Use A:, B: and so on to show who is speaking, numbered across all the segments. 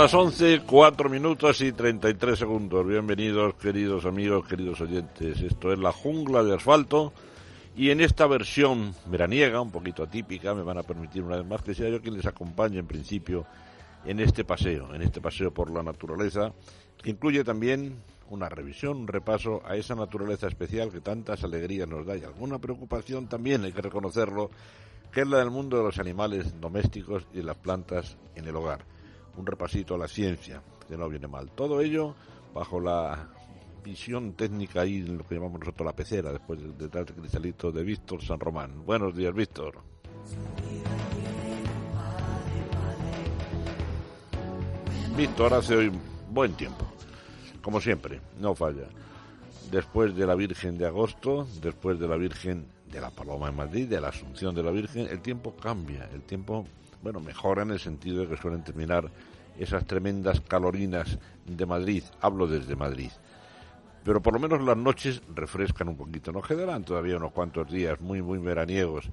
A: Las 11, 4 minutos y 33 segundos. Bienvenidos, queridos amigos, queridos oyentes. Esto es La Jungla de Asfalto. Y en esta versión veraniega, un poquito atípica, me van a permitir una vez más que sea yo quien les acompañe en principio en este paseo, en este paseo por la naturaleza, que incluye también una revisión, un repaso a esa naturaleza especial que tantas alegrías nos da y alguna preocupación también, hay que reconocerlo, que es la del mundo de los animales domésticos y de las plantas en el hogar un repasito a la ciencia, que no viene mal. Todo ello bajo la visión técnica y lo que llamamos nosotros la pecera, después del detrás cristalito de Víctor San Román. Buenos días, Víctor. Víctor hace hoy buen tiempo, como siempre, no falla. Después de la Virgen de agosto, después de la Virgen de la Paloma en Madrid, de la Asunción de la Virgen, el tiempo cambia, el tiempo bueno, mejora en el sentido de que suelen terminar esas tremendas calorinas de Madrid, hablo desde Madrid. Pero por lo menos las noches refrescan un poquito, nos quedarán todavía unos cuantos días muy, muy veraniegos,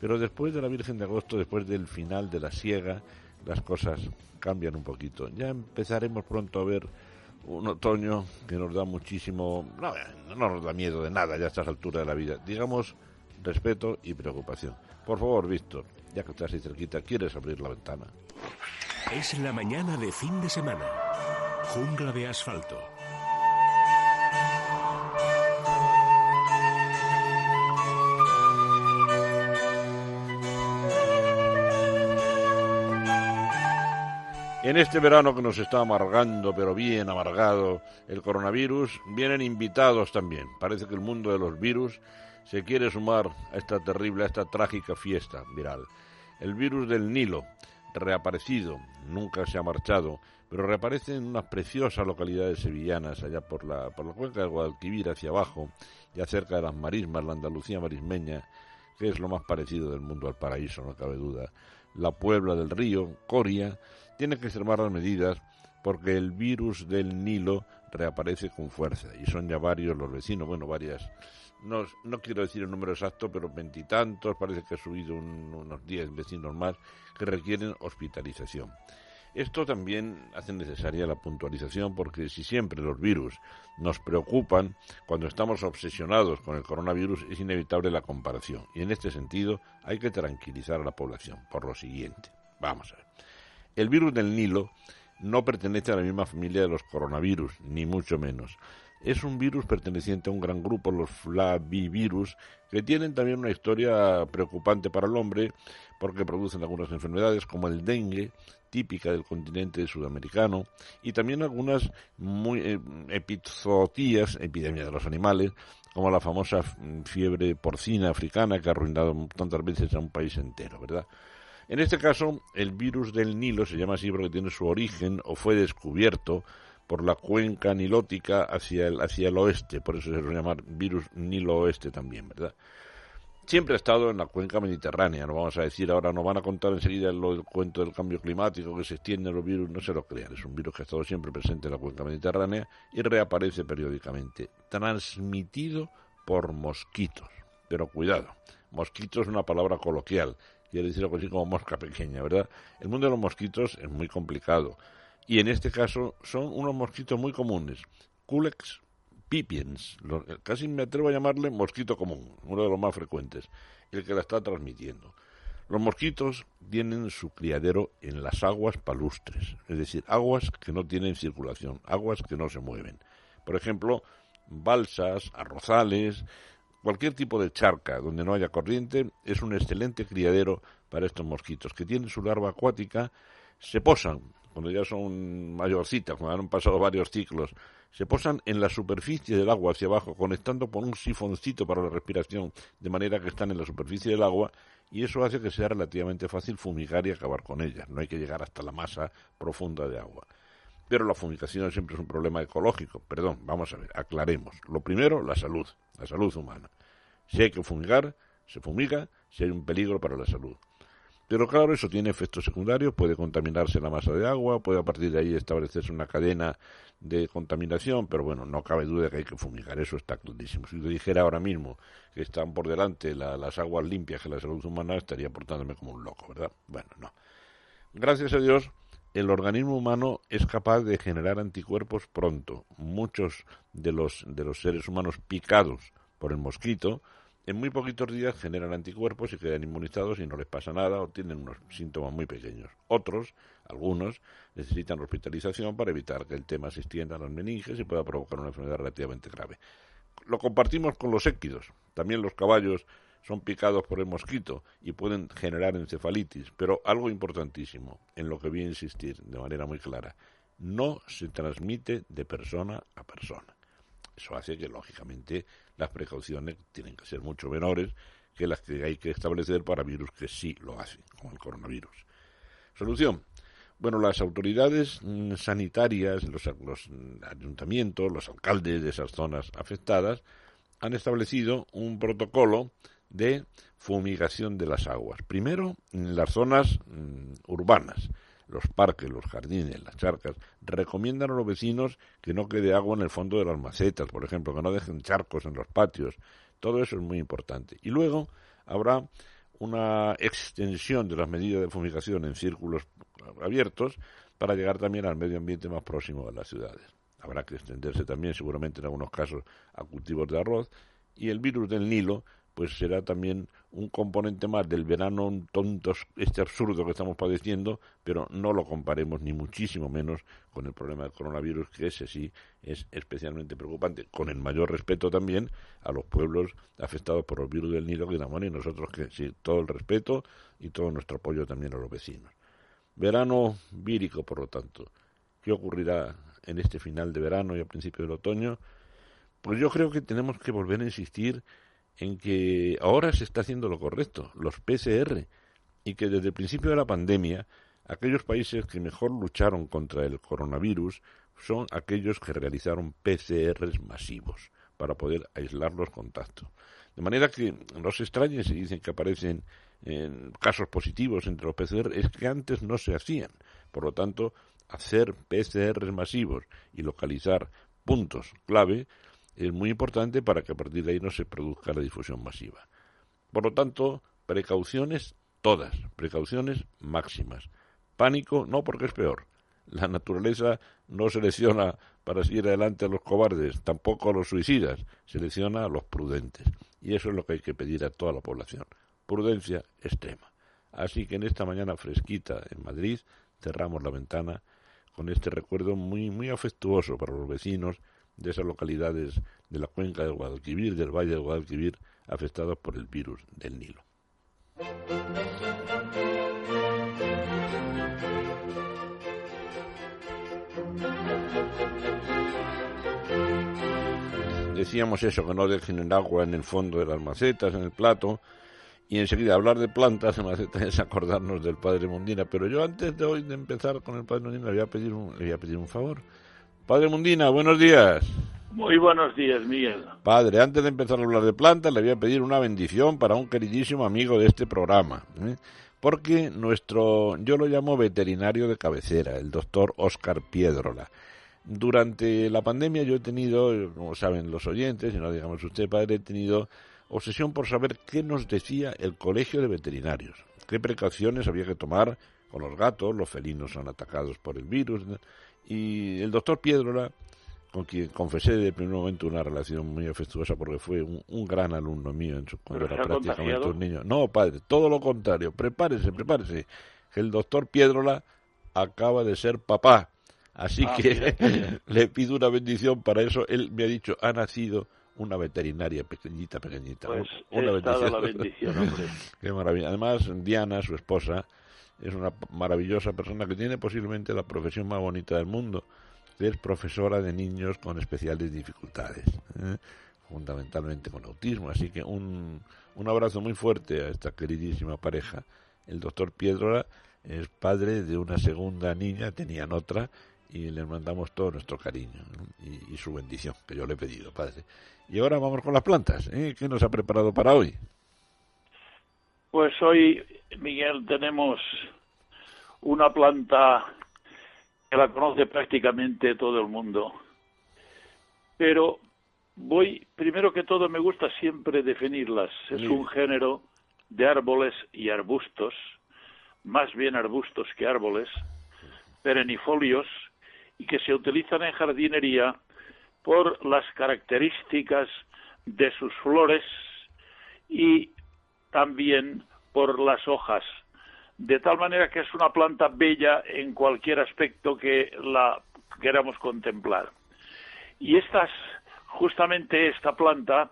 A: pero después de la Virgen de Agosto, después del final de la siega, las cosas cambian un poquito. Ya empezaremos pronto a ver un otoño que nos da muchísimo, no, no nos da miedo de nada ya a estas alturas de la vida, digamos respeto y preocupación. Por favor, Víctor, ya que estás ahí cerquita, ¿quieres abrir la ventana?
B: Es la mañana de fin de semana. Jungla de asfalto.
A: En este verano que nos está amargando, pero bien amargado, el coronavirus, vienen invitados también. Parece que el mundo de los virus se quiere sumar a esta terrible, a esta trágica fiesta viral. El virus del Nilo, reaparecido, nunca se ha marchado, pero reaparece en unas preciosas localidades sevillanas, allá por la, por la cuenca del Guadalquivir hacia abajo, ya cerca de las marismas, la Andalucía marismeña, que es lo más parecido del mundo al paraíso, no cabe duda. La Puebla del Río, Coria, tiene que extremar las medidas porque el virus del Nilo reaparece con fuerza y son ya varios los vecinos, bueno, varias no, no quiero decir el número exacto, pero veintitantos, parece que ha subido unos diez vecinos más que requieren hospitalización. Esto también hace necesaria la puntualización porque si siempre los virus nos preocupan, cuando estamos obsesionados con el coronavirus es inevitable la comparación. Y en este sentido hay que tranquilizar a la población por lo siguiente. Vamos a ver. El virus del Nilo no pertenece a la misma familia de los coronavirus, ni mucho menos es un virus perteneciente a un gran grupo, los flavivirus, que tienen también una historia preocupante para el hombre porque producen algunas enfermedades como el dengue, típica del continente sudamericano, y también algunas muy eh, epizootías, epidemia de los animales, como la famosa fiebre porcina africana que ha arruinado tantas veces a un país entero, ¿verdad? En este caso, el virus del Nilo se llama así porque tiene su origen o fue descubierto por la cuenca nilótica hacia el, hacia el oeste, por eso se suele llamar virus nilo-oeste también, ¿verdad? Siempre ha estado en la cuenca mediterránea, no vamos a decir ahora, nos van a contar enseguida el, cuento del cambio climático, que se extienden los virus, no se lo crean, es un virus que ha estado siempre presente en la cuenca mediterránea y reaparece periódicamente, transmitido por mosquitos. Pero cuidado, mosquito es una palabra coloquial, quiere decir algo así como mosca pequeña, ¿verdad? El mundo de los mosquitos es muy complicado y en este caso son unos mosquitos muy comunes, Culex pipiens, casi me atrevo a llamarle mosquito común, uno de los más frecuentes, el que la está transmitiendo. Los mosquitos tienen su criadero en las aguas palustres, es decir, aguas que no tienen circulación, aguas que no se mueven. Por ejemplo, balsas, arrozales, cualquier tipo de charca donde no haya corriente es un excelente criadero para estos mosquitos, que tienen su larva acuática se posan, cuando ya son mayorcitas, cuando han pasado varios ciclos, se posan en la superficie del agua hacia abajo, conectando por un sifoncito para la respiración, de manera que están en la superficie del agua, y eso hace que sea relativamente fácil fumigar y acabar con ellas. No hay que llegar hasta la masa profunda de agua. Pero la fumigación siempre es un problema ecológico. Perdón, vamos a ver, aclaremos. Lo primero, la salud, la salud humana. Si hay que fumigar, se fumiga, si hay un peligro para la salud. Pero claro, eso tiene efectos secundarios, puede contaminarse la masa de agua, puede a partir de ahí establecerse una cadena de contaminación, pero bueno, no cabe duda que hay que fumigar, eso está clarísimo. Si yo dijera ahora mismo que están por delante las aguas limpias que la salud humana, estaría portándome como un loco, ¿verdad? Bueno, no. Gracias a Dios, el organismo humano es capaz de generar anticuerpos pronto. Muchos de los, de los seres humanos picados por el mosquito en muy poquitos días generan anticuerpos y quedan inmunizados y no les pasa nada o tienen unos síntomas muy pequeños. Otros, algunos, necesitan hospitalización para evitar que el tema se extienda a las meninges y pueda provocar una enfermedad relativamente grave. Lo compartimos con los équidos. También los caballos son picados por el mosquito y pueden generar encefalitis, pero algo importantísimo, en lo que voy a insistir de manera muy clara, no se transmite de persona a persona. Eso hace que, lógicamente, las precauciones tienen que ser mucho menores que las que hay que establecer para virus que sí lo hacen, como el coronavirus. Solución. Bueno, las autoridades mm, sanitarias, los, ayuntamientos, los alcaldes de esas zonas afectadas han establecido un protocolo de fumigación de las aguas. Primero, en las zonas mm, urbanas, los parques, los jardines, las charcas, recomiendan a los vecinos que no quede agua en el fondo de las macetas, por ejemplo, que no dejen charcos en los patios. Todo eso es muy importante. Y luego habrá una extensión de las medidas de fumigación en círculos abiertos para llegar también al medio ambiente más próximo de las ciudades. Habrá que extenderse también, seguramente en algunos casos, a cultivos de arroz. Y el virus del Nilo pues será también un componente más del verano tonto, este absurdo que estamos padeciendo, pero no lo comparemos ni muchísimo menos con el problema del coronavirus, que ese sí es especialmente preocupante, con el mayor respeto también a los pueblos afectados por el virus del Nilo, Guinamón y nosotros que sí, todo el respeto y todo nuestro apoyo también a los vecinos. Verano vírico, por lo tanto. ¿Qué ocurrirá en este final de verano y a principio del otoño? Pues yo creo que tenemos que volver a insistir en que ahora se está haciendo lo correcto, los PCR, y que desde el principio de la pandemia aquellos países que mejor lucharon contra el coronavirus son aquellos que realizaron PCRs masivos para poder aislar los contactos. De manera que no se extrañe si dicen que aparecen casos positivos entre los PCR, es que antes no se hacían. Por lo tanto, hacer PCRs masivos y localizar puntos clave es muy importante para que a partir de ahí no se produzca la difusión masiva. Por lo tanto, precauciones todas, precauciones máximas. Pánico no porque es peor. La naturaleza no selecciona para seguir adelante a los cobardes, tampoco a los suicidas, selecciona a los prudentes. Y eso es lo que hay que pedir a toda la población. Prudencia extrema. Así que en esta mañana fresquita en Madrid cerramos la ventana con este recuerdo muy, muy afectuoso para los vecinos de esas localidades de la cuenca del Guadalquivir, del valle del Guadalquivir, afectados por el virus del Nilo. Decíamos eso, que no dejen el agua en el fondo de las macetas, en el plato, y enseguida hablar de plantas en macetas es acordarnos del Padre Mundina. Pero yo antes de hoy de empezar con el Padre Mundina le voy a pedir un, le voy a pedir un favor. Padre Mundina, buenos días.
C: Muy buenos días, Miguel.
A: Padre, antes de empezar a hablar de plantas, le voy a pedir una bendición para un queridísimo amigo de este programa. ¿eh? Porque nuestro, yo lo llamo veterinario de cabecera, el doctor Oscar Piedrola. Durante la pandemia yo he tenido, como saben los oyentes, y no digamos usted, padre, he tenido obsesión por saber qué nos decía el colegio de veterinarios, qué precauciones había que tomar con los gatos, los felinos son atacados por el virus, y el doctor Piedrola, con quien confesé de primer momento una relación muy afectuosa porque fue un, gran alumno mío en su, cuando era prácticamente un niño. No, padre, todo lo contrario. Prepárese, prepárese. El doctor Piedrola acaba de ser papá. Así ah, que le pido una bendición para eso. Él me ha dicho, ha nacido una veterinaria pequeñita, pequeñita.
C: Pues
A: una
C: bendición. La bendición
A: Qué maravilla. Además, Diana, su esposa, es una maravillosa persona que tiene posiblemente la profesión más bonita del mundo, que es profesora de niños con especiales dificultades, ¿eh? fundamentalmente con autismo. Así que un, un abrazo muy fuerte a esta queridísima pareja. El doctor Piedrola es padre de una segunda niña, tenían otra, y les mandamos todo nuestro cariño y, su bendición, que yo le he pedido, padre. Y ahora vamos con las plantas. ¿eh? ¿Qué nos ha preparado para hoy?
C: Pues hoy, Miguel, tenemos una planta que la conoce prácticamente todo el mundo. Pero voy, primero que todo, me gusta siempre definirlas. Es un género de árboles y arbustos, más bien arbustos que árboles, perennifolios, y que se utilizan en jardinería por las características de sus flores y también por las hojas, de tal manera que es una planta bella en cualquier aspecto que la queramos contemplar. Y estas, justamente esta planta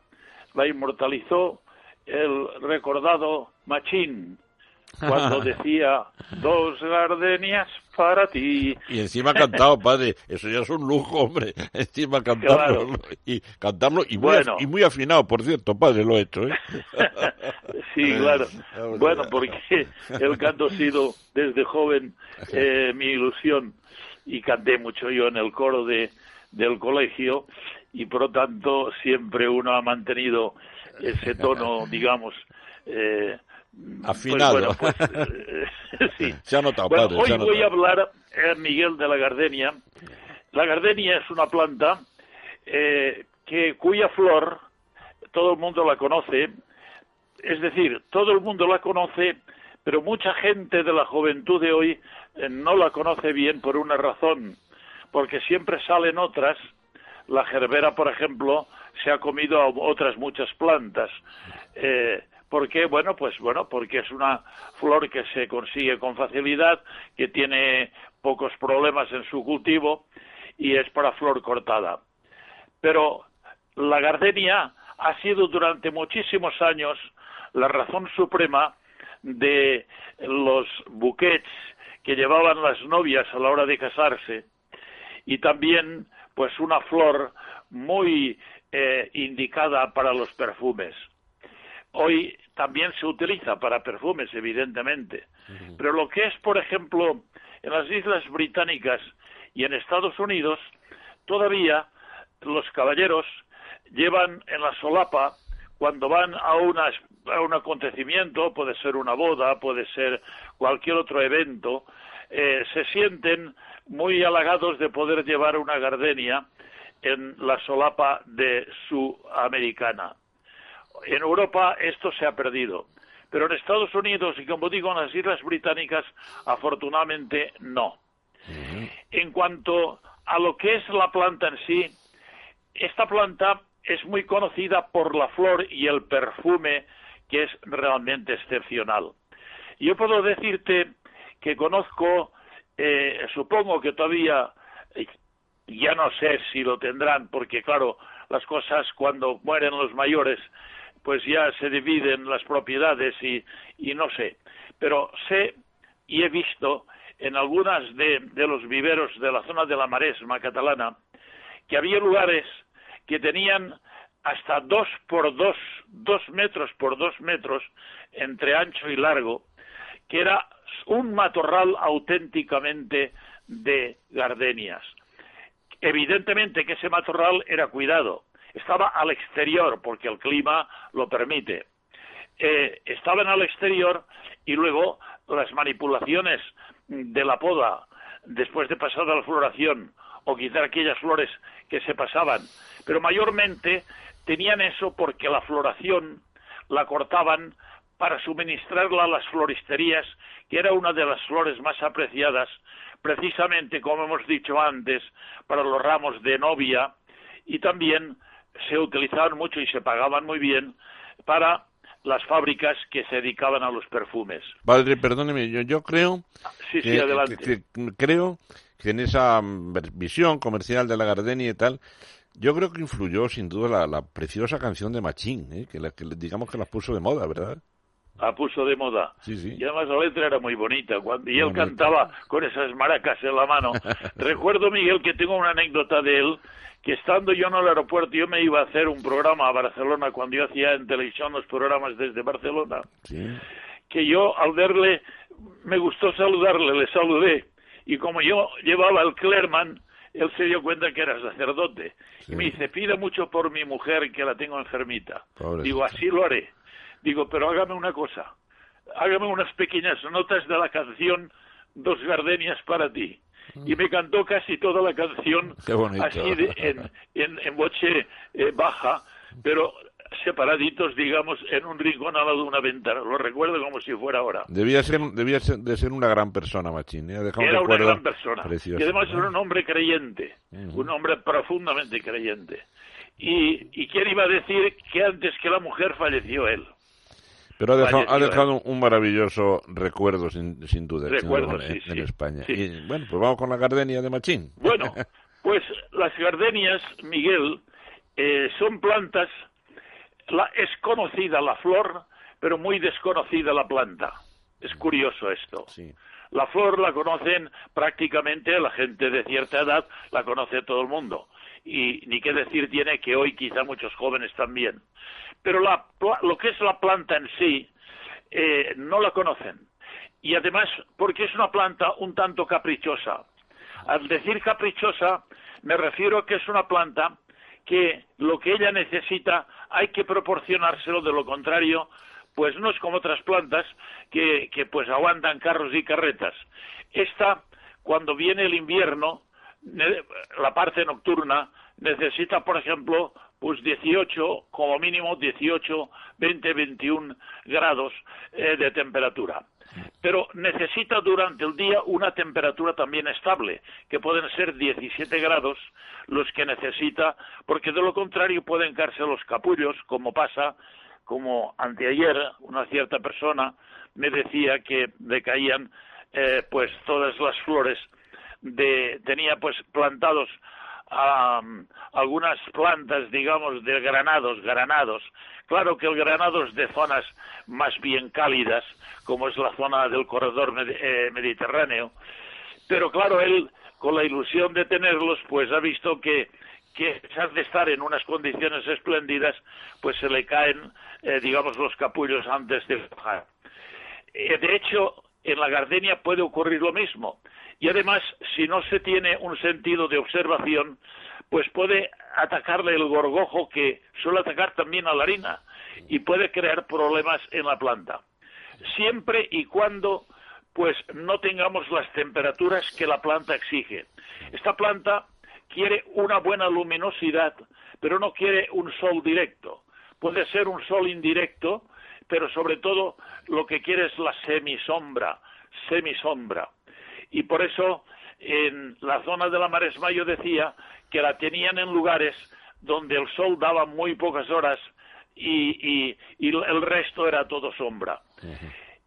C: la inmortalizó el recordado Machín, cuando decía dos gardenias para ti.
A: Y encima cantado, padre, eso ya es un lujo, hombre. Encima cantarlo y cantarlo y muy, y muy afinado, por cierto, padre, lo he hecho, ¿eh?
C: sí, claro. Bueno, porque el canto ha sido desde joven eh, mi ilusión y canté mucho yo en el coro de del colegio y por lo tanto siempre uno ha mantenido ese tono, digamos, eh,
A: Afinado.
C: Pues sí.
A: Se ha notado,
C: hoy voy a hablar, eh, Miguel, de la gardenia. La gardenia es una planta eh, que cuya flor todo el mundo la conoce, es decir, todo el mundo la conoce, pero mucha gente de la juventud de hoy eh, no la conoce bien por una razón, porque siempre salen otras. La gerbera, por ejemplo, se ha comido a otras muchas plantas. Eh, ¿Por qué? Bueno, pues bueno, porque es una flor que se consigue con facilidad, que tiene pocos problemas en su cultivo y es para flor cortada. Pero la gardenia ha sido durante muchísimos años la razón suprema de los buquets que llevaban las novias a la hora de casarse y también pues una flor muy eh, indicada para los perfumes. Hoy también se utiliza para perfumes, evidentemente, pero lo que es, por ejemplo, en las Islas Británicas y en Estados Unidos, todavía los caballeros llevan en la solapa cuando van a, a un acontecimiento, puede ser una boda, puede ser cualquier otro evento, eh, se sienten muy halagados de poder llevar una gardenia en la solapa de su americana. En Europa esto se ha perdido, pero en Estados Unidos y como digo en las Islas Británicas afortunadamente no. En cuanto a lo que es la planta en sí, esta planta es muy conocida por la flor y el perfume que es realmente excepcional. Yo puedo decirte que conozco, eh, supongo que todavía, ya no sé si lo tendrán, porque claro, las cosas cuando mueren los mayores pues ya se dividen las propiedades y, no sé. Pero sé y he visto en algunas de, de los viveros de la zona de la Maresma catalana que había lugares que tenían hasta dos por dos, dos metros por dos metros entre ancho y largo, que era un matorral auténticamente de gardenias. Evidentemente que ese matorral era cuidado, estaba al exterior porque el clima lo permite. Eh, estaban al exterior y luego las manipulaciones de la poda después de pasada la floración o quitar aquellas flores que se pasaban, pero mayormente tenían eso porque la floración la cortaban para suministrarla a las floristerías, que era una de las flores más apreciadas, precisamente, como hemos dicho antes, para los ramos de novia y también se utilizaban mucho y se pagaban muy bien para las fábricas que se dedicaban a los perfumes.
A: Padre, perdóneme, yo, yo creo
C: sí, sí, adelante.
A: Que, creo que en esa visión comercial de la gardenia y tal, yo creo que influyó sin duda la, preciosa canción de Machín, ¿eh? que, digamos que la puso de moda, ¿verdad?
C: La puso de moda.
A: Sí, sí.
C: Y además la letra era muy bonita. Cuando, y él cantaba con esas maracas en la mano. Recuerdo, Miguel, que tengo una anécdota de él, que estando yo en el aeropuerto, yo me iba a hacer un programa a Barcelona cuando yo hacía en televisión los programas desde Barcelona. Que yo, al verle, me gustó saludarle, le saludé. Y como yo llevaba el Clerman, él se dio cuenta que era sacerdote. Y me dice, pida mucho por mi mujer que la tengo enfermita. Digo, así lo haré. Digo, pero hágame una cosa, hágame unas pequeñas notas de la canción Dos Gardenias para ti. Y me cantó casi toda la canción así en, en, en boche eh, baja, pero separaditos, digamos, en un rincón al lado de una ventana. Lo recuerdo como si fuera ahora.
A: Debía ser, debía de ser una gran persona, Machín. ¿eh?
C: Era una gran persona. Y además era un hombre creyente, un hombre profundamente creyente. Y, ¿Y quién iba a decir que antes que la mujer falleció él?
A: Pero ha dejado, un maravilloso recuerdo, sin, sin duda, en, España. Y, bueno, pues vamos con la gardenia de Machín.
C: Bueno, pues las gardenias, Miguel, eh, son plantas, la, es conocida la flor, pero muy desconocida la planta. Es curioso esto. La flor la conocen prácticamente la gente de cierta edad, la conoce todo el mundo. Y ni qué decir tiene que hoy quizá muchos jóvenes también pero la, lo que es la planta en sí eh, no la conocen. Y además, porque es una planta un tanto caprichosa. Al decir caprichosa, me refiero a que es una planta que lo que ella necesita hay que proporcionárselo, de lo contrario, pues no es como otras plantas que, que pues aguantan carros y carretas. Esta, cuando viene el invierno, la parte nocturna, necesita, por ejemplo, pues 18, como mínimo 18, 20, 21 grados eh, de temperatura. Pero necesita durante el día una temperatura también estable, que pueden ser 17 grados los que necesita, porque de lo contrario pueden caerse los capullos, como pasa, como anteayer una cierta persona me decía que decaían eh, pues todas las flores de tenía pues plantados algunas plantas, digamos, de granados, granados. Claro que el granado es de zonas más bien cálidas, como es la zona del corredor eh, mediterráneo, pero claro, él, con la ilusión de tenerlos, pues ha visto que, que a de estar en unas condiciones espléndidas, pues se le caen, eh, digamos, los capullos antes de bajar. Eh, de hecho, en la gardenia puede ocurrir lo mismo. Y además, si no se tiene un sentido de observación, pues puede atacarle el gorgojo que suele atacar también a la harina y puede crear problemas en la planta. Siempre y cuando pues no tengamos las temperaturas que la planta exige. Esta planta quiere una buena luminosidad, pero no quiere un sol directo. Puede ser un sol indirecto, pero sobre todo lo que quiere es la semisombra, semisombra y por eso en la zona de la Maresma yo decía que la tenían en lugares donde el sol daba muy pocas horas y, el resto era todo sombra.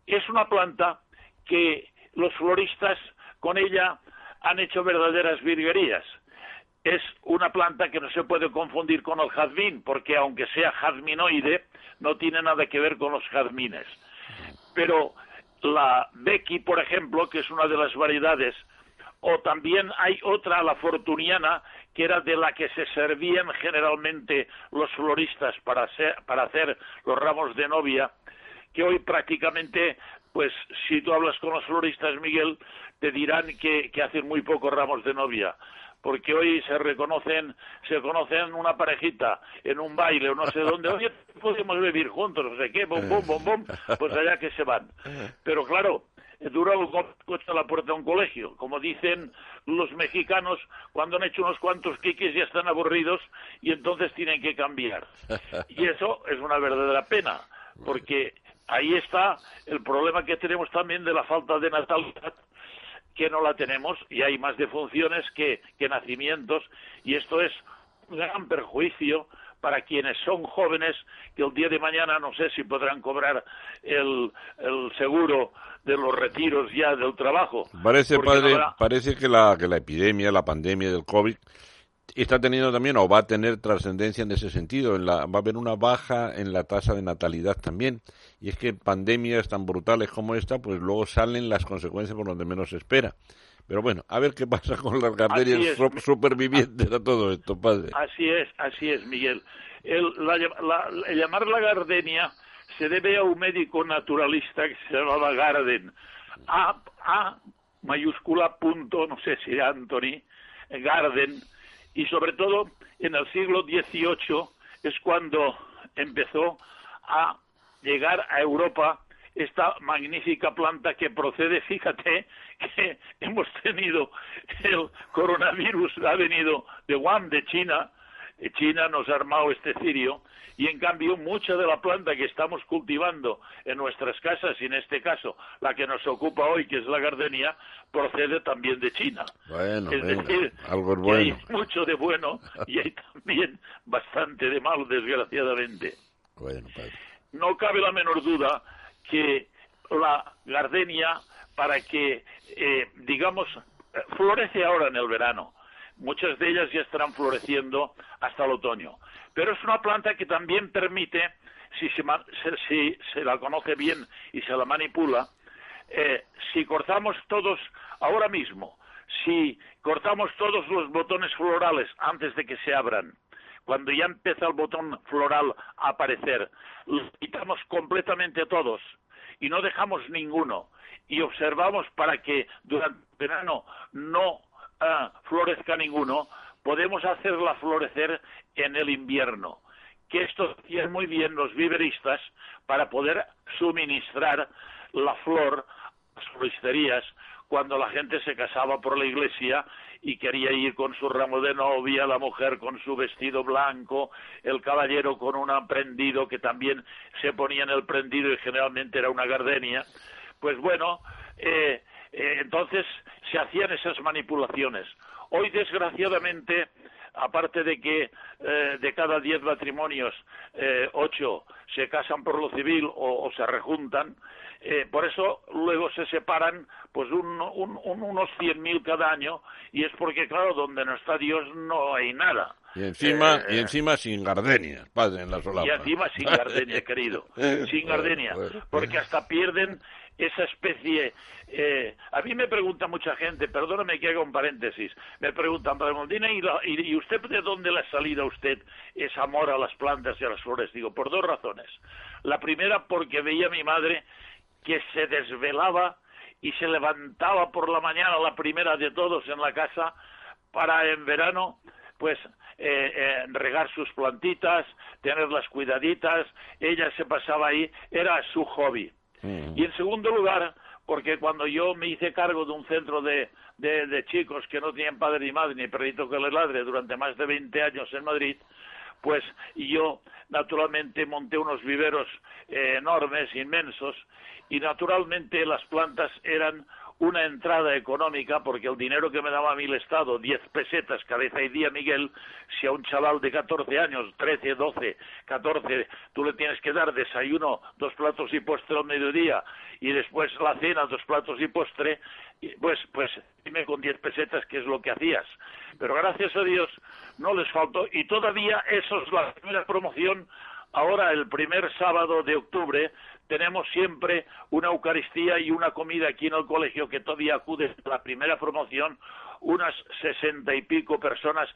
C: Es una planta que los floristas con ella han hecho verdaderas virguerías. Es una planta que no se puede confundir con el jazmín, porque aunque sea jazminoide, no tiene nada que ver con los jazmines. Pero la Becky, por ejemplo, que es una de las variedades, o también hay otra, la fortuniana, que era de la que se servían generalmente los floristas para hacer, los ramos de novia, que hoy prácticamente, pues si tú hablas con los floristas, Miguel, te dirán que hacen muy pocos ramos de novia porque hoy se reconocen, se conocen una parejita en un baile o no sé dónde, oye, podemos vivir juntos, no sé qué, bom, bom, bom, bom, pues allá que se van. Pero claro, dura un coche la puerta de un colegio. Como dicen los mexicanos, cuando han hecho unos cuantos quiques ya están aburridos y entonces tienen que cambiar. Y eso es una verdadera pena, porque ahí está el problema que tenemos también de la falta de natalidad que no la tenemos y hay más defunciones que, que nacimientos y esto es un gran perjuicio para quienes son jóvenes que el día de mañana no sé si podrán cobrar el, el seguro de los retiros ya del trabajo.
A: Parece, padre, parece que la, que la epidemia, la pandemia del COVID está teniendo también o va a tener trascendencia en ese sentido. En la, va a haber una baja en la tasa de natalidad también. Y es que pandemias tan brutales como esta, pues luego salen las consecuencias por donde menos se espera. Pero bueno, a ver qué pasa con las gardenias supervivientes a todo esto, padre.
C: Así es, así es, Miguel. El, llamar la gardenia se debe a un médico naturalista que se llamaba Garden. A, a mayúscula punto, no sé si Anthony, Garden, y sobre todo en el siglo XVIII es cuando empezó a llegar a Europa esta magnífica planta que procede, fíjate que hemos tenido el coronavirus, ha venido de Wuhan, de China, China nos ha armado este cirio y en cambio mucha de la planta que estamos cultivando en nuestras casas y en este caso la que nos ocupa hoy que es la gardenia procede también de China.
A: Bueno, es decir, algo bueno.
C: hay mucho de bueno y hay también bastante de malo desgraciadamente. No cabe la menor duda que la gardenia para que eh, digamos florece ahora en el verano muchas de ellas ya estarán floreciendo hasta el otoño. Pero es una planta que también permite, si se, la conoce bien y se la manipula, eh, si cortamos todos ahora mismo, si cortamos todos los botones florales antes de que se abran, cuando ya empieza el botón floral a aparecer, los quitamos completamente todos y no dejamos ninguno y observamos para que durante el verano no florezca ninguno, podemos hacerla florecer en el invierno. Que esto hacían muy bien los viveristas para poder suministrar la flor a las floristerías cuando la gente se casaba por la iglesia y quería ir con su ramo de novia, la mujer con su vestido blanco, el caballero con un prendido que también se ponía en el prendido y generalmente era una gardenia. Pues bueno, eh, eh, entonces se hacían esas manipulaciones. Hoy, desgraciadamente, aparte de que eh, de cada diez matrimonios, eh, ocho se casan por lo civil o, se rejuntan, por eso luego se separan pues un, unos cien mil cada año y es porque, claro, donde no está Dios no hay nada.
A: Y encima, y encima sin gardenia, padre, en la solapa.
C: Y encima sin gardenia, querido. Sin gardenia. Porque hasta pierden esa especie. Eh, a mí me pregunta mucha gente, perdóname que haga un paréntesis, me preguntan, Padre Mondina, ¿y, ¿y, usted de dónde le ha salido a usted ese amor a las plantas y a las flores? Digo, por dos razones. La primera, porque veía a mi madre que se desvelaba y se levantaba por la mañana, la primera de todos en la casa, para en verano, pues eh, eh, regar sus plantitas, tenerlas cuidaditas, ella se pasaba ahí, era su hobby. Y en segundo lugar, porque cuando yo me hice cargo de un centro de, de, chicos que no tenían padre ni madre ni perrito que le ladre durante más de 20 años en Madrid, pues yo naturalmente monté unos viveros eh, enormes, inmensos, y naturalmente las plantas eran una entrada económica, porque el dinero que me daba a mí el Estado, 10 pesetas cabeza y día, Miguel, si a un chaval de 14 años, 13, 12, 14, tú le tienes que dar desayuno, dos platos y postre al mediodía, y después la cena, dos platos y postre, pues, pues dime con 10 pesetas qué es lo que hacías. Pero gracias a Dios no les faltó, y todavía eso es la primera promoción Ahora, el primer sábado de octubre, tenemos siempre una Eucaristía y una comida aquí en el colegio que todavía acude a la primera promoción, unas sesenta y pico personas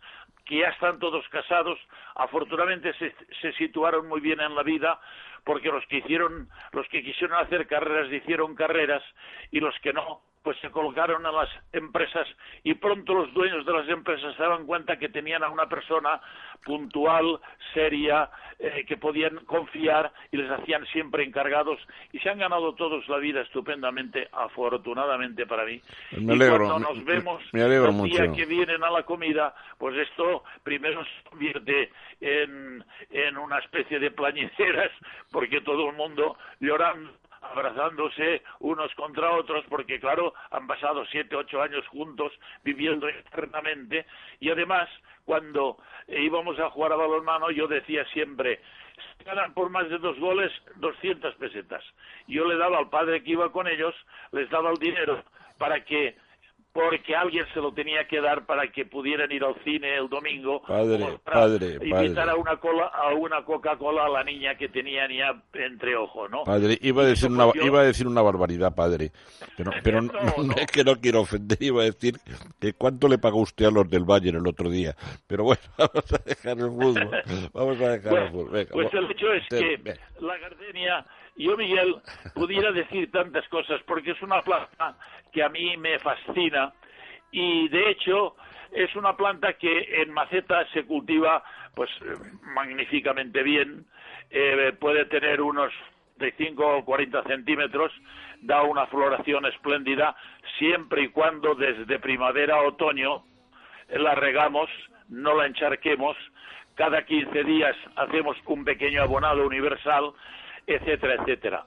C: que ya están todos casados, afortunadamente se, se, situaron muy bien en la vida, porque los que hicieron, los que quisieron hacer carreras hicieron carreras y los que no, pues se colocaron a las empresas y pronto los dueños de las empresas se daban cuenta que tenían a una persona puntual, seria, eh, que podían confiar y les hacían siempre encargados y se han ganado todos la vida estupendamente, afortunadamente para mí.
A: Me alegro,
C: y cuando nos vemos el día que vienen a la comida, pues esto primero se convierte en, en una especie de plañideras porque todo el mundo llorando abrazándose unos contra otros, porque claro, han pasado siete, ocho años juntos, viviendo eternamente, y además, cuando íbamos a jugar a balonmano, yo decía siempre, si ganan por más de dos goles, 200 pesetas. Yo le daba al padre que iba con ellos, les daba el dinero para que porque alguien se lo tenía que dar para que pudieran ir al cine el domingo
A: padre,
C: invitar
A: padre.
C: a una cola a una Coca-Cola a la niña que tenían ya entre ojos, ¿no?
A: Padre, iba a decir una, iba a decir una barbaridad, padre. Pero, pero no,
C: No, no.
A: es que no quiero ofender, iba a decir que cuánto le pagó usted a los del Bayern el otro día. Pero bueno, vamos a dejar el fútbol. Vamos a dejar el fútbol. Venga,
C: pues el hecho es que
A: venga.
C: la gardenia, yo Miguel, pudiera decir tantas cosas porque es una planta que a mí me fascina. Y de hecho es una planta que en maceta se cultiva pues magníficamente bien, eh, puede tener unos de 5 o 40 centímetros, da una floración espléndida siempre y cuando desde primavera a otoño la regamos, no la encharquemos, cada 15 días hacemos un pequeño abonado universal, etcétera, etcétera.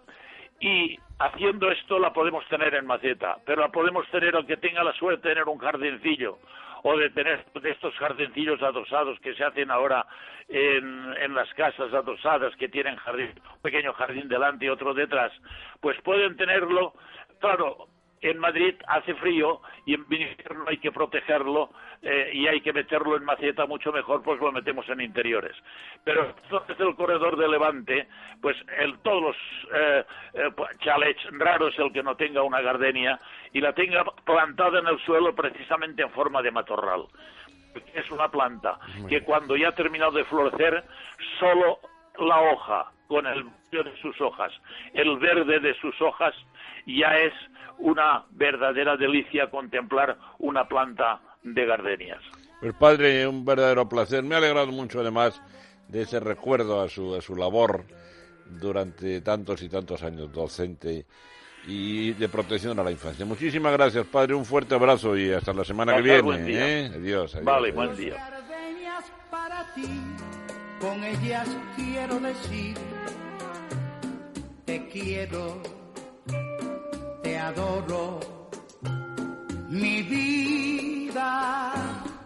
C: Y haciendo esto la podemos tener en maceta, pero la podemos tener aunque tenga la suerte de tener un jardincillo o de tener de estos jardincillos adosados que se hacen ahora en, las casas adosadas que tienen jardín, un pequeño jardín delante y otro detrás, pues pueden tenerlo, claro, en Madrid hace frío y en invierno hay que protegerlo eh, y hay que meterlo en maceta mucho mejor, pues lo metemos en interiores. Pero entonces el corredor de Levante, pues el, todos los eh, eh, chalets, raro es el que no tenga una gardenia y la tenga plantada en el suelo precisamente en forma de matorral. Es una planta que cuando ya ha terminado de florecer, solo la hoja, con el de sus hojas, el verde de sus hojas, ya es una verdadera delicia contemplar una planta de gardenias.
A: Pues padre, un verdadero placer. Me ha alegrado mucho además de ese recuerdo a su, a su labor durante tantos y tantos años docente y de protección a la infancia. Muchísimas gracias, padre. Un fuerte abrazo y hasta la semana que
C: Pasar
A: viene.
C: buen día.
A: ¿eh? Adiós, adiós,
C: Vale,
A: adiós.
C: buen día.
D: Gardenias para ti, con ellas quiero decir, te quiero, adoro, mi vida.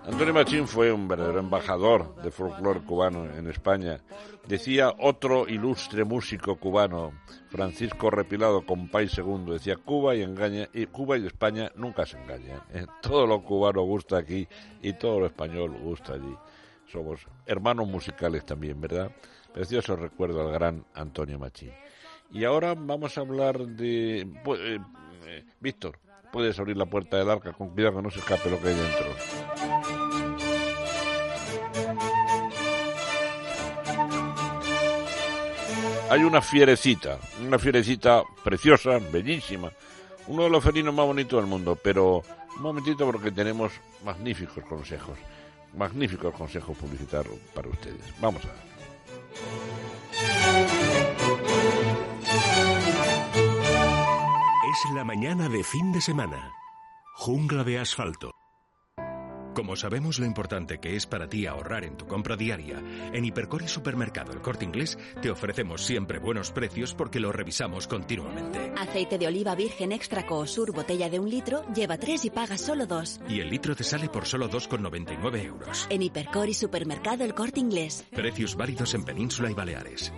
A: Antonio Machín fue un verdadero embajador de folclore cubano en España. Decía otro ilustre músico cubano, Francisco Repilado, compay segundo, decía Cuba y engaña y Cuba y España nunca se engañan. ¿eh? Todo lo cubano gusta aquí y todo lo español gusta allí. Somos hermanos musicales también, ¿verdad? Precioso recuerdo al gran Antonio Machín. Y ahora vamos a hablar de pu- eh, Víctor. Puedes abrir la puerta del arca con cuidado que no se escape lo que hay dentro. Hay una fierecita, una fierecita preciosa, bellísima, uno de los felinos más bonitos del mundo, pero un momentito porque tenemos magníficos consejos, magníficos consejos publicitarios para ustedes. Vamos a ver.
B: La mañana de fin de semana. Jungla de asfalto.
E: Como sabemos lo importante que es para ti ahorrar en tu compra diaria, en Hipercor y Supermercado El Corte Inglés te ofrecemos siempre buenos precios porque los revisamos continuamente.
F: Aceite de oliva virgen extra Coosur, botella de un litro, lleva tres y paga solo dos.
E: Y el litro te sale por solo 2,99 euros.
F: En Hipercor y Supermercado El Corte Inglés.
E: Precios válidos en Península y Baleares.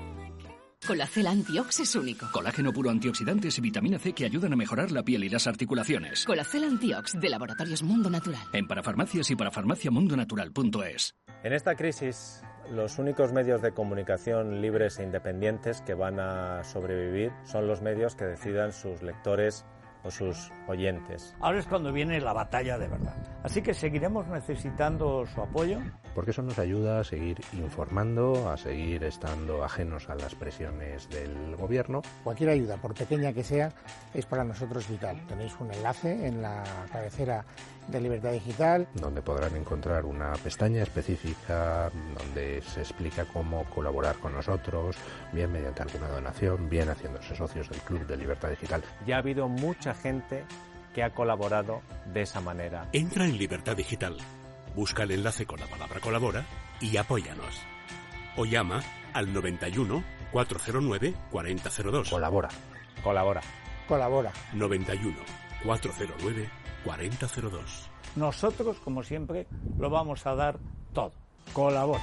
G: Colacel Antiox es único.
H: Colágeno puro antioxidantes y vitamina C que ayudan a mejorar la piel y las articulaciones.
G: Colacel Antiox de Laboratorios Mundo Natural.
H: En parafarmacias y parafarmaciamundonatural.es.
I: En esta crisis, los únicos medios de comunicación libres e independientes que van a sobrevivir son los medios que decidan sus lectores o sus oyentes.
J: Ahora es cuando viene la batalla de verdad. Así que seguiremos necesitando su apoyo.
K: Porque eso nos ayuda a seguir informando, a seguir estando ajenos a las presiones del gobierno.
L: Cualquier ayuda, por pequeña que sea, es para nosotros vital. Tenéis un enlace en la cabecera de Libertad Digital.
K: Donde podrán encontrar una pestaña específica donde se explica cómo colaborar con nosotros, bien mediante alguna donación, bien haciéndose socios del Club de Libertad Digital.
I: Ya ha habido mucha gente que ha colaborado de esa manera.
B: Entra en Libertad Digital, busca el enlace con la palabra colabora y apóyanos. O llama al 91 409 4002.
K: Colabora.
I: Colabora.
L: Colabora.
B: 91 409 4002.
J: Nosotros, como siempre, lo vamos a dar todo. Colabora.